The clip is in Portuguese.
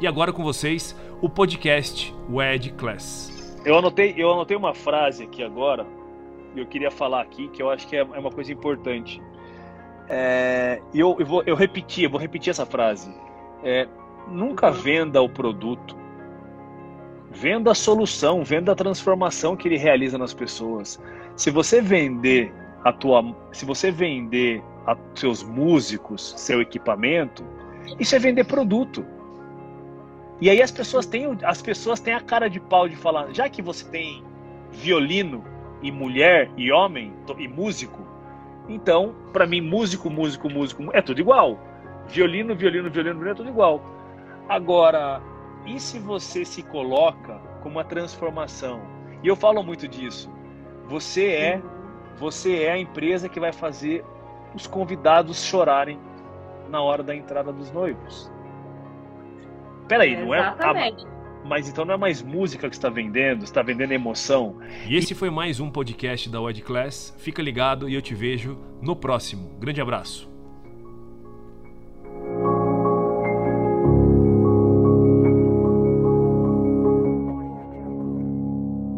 E agora com vocês, o podcast WED Class. Eu anotei, eu anotei uma frase aqui agora, e eu queria falar aqui, que eu acho que é, é uma coisa importante. É, eu, eu, vou, eu repetir, eu vou repetir essa frase. É, nunca venda o produto, venda a solução, venda a transformação que ele realiza nas pessoas. Se você vender a tua, se você vender a seus músicos, seu equipamento, isso é vender produto. E aí as pessoas têm, as pessoas têm a cara de pau de falar, já que você tem violino e mulher e homem e músico, então, para mim, músico, músico, músico é tudo igual. Violino, violino, violino, violino é tudo igual. Agora, e se você se coloca como uma transformação? E eu falo muito disso. Você é, você é a empresa que vai fazer os convidados chorarem na hora da entrada dos noivos. Peraí, não é. Exatamente. mas então não é mais música que está vendendo, está vendendo emoção. E esse foi mais um podcast da Wed Class. Fica ligado e eu te vejo no próximo. Grande abraço.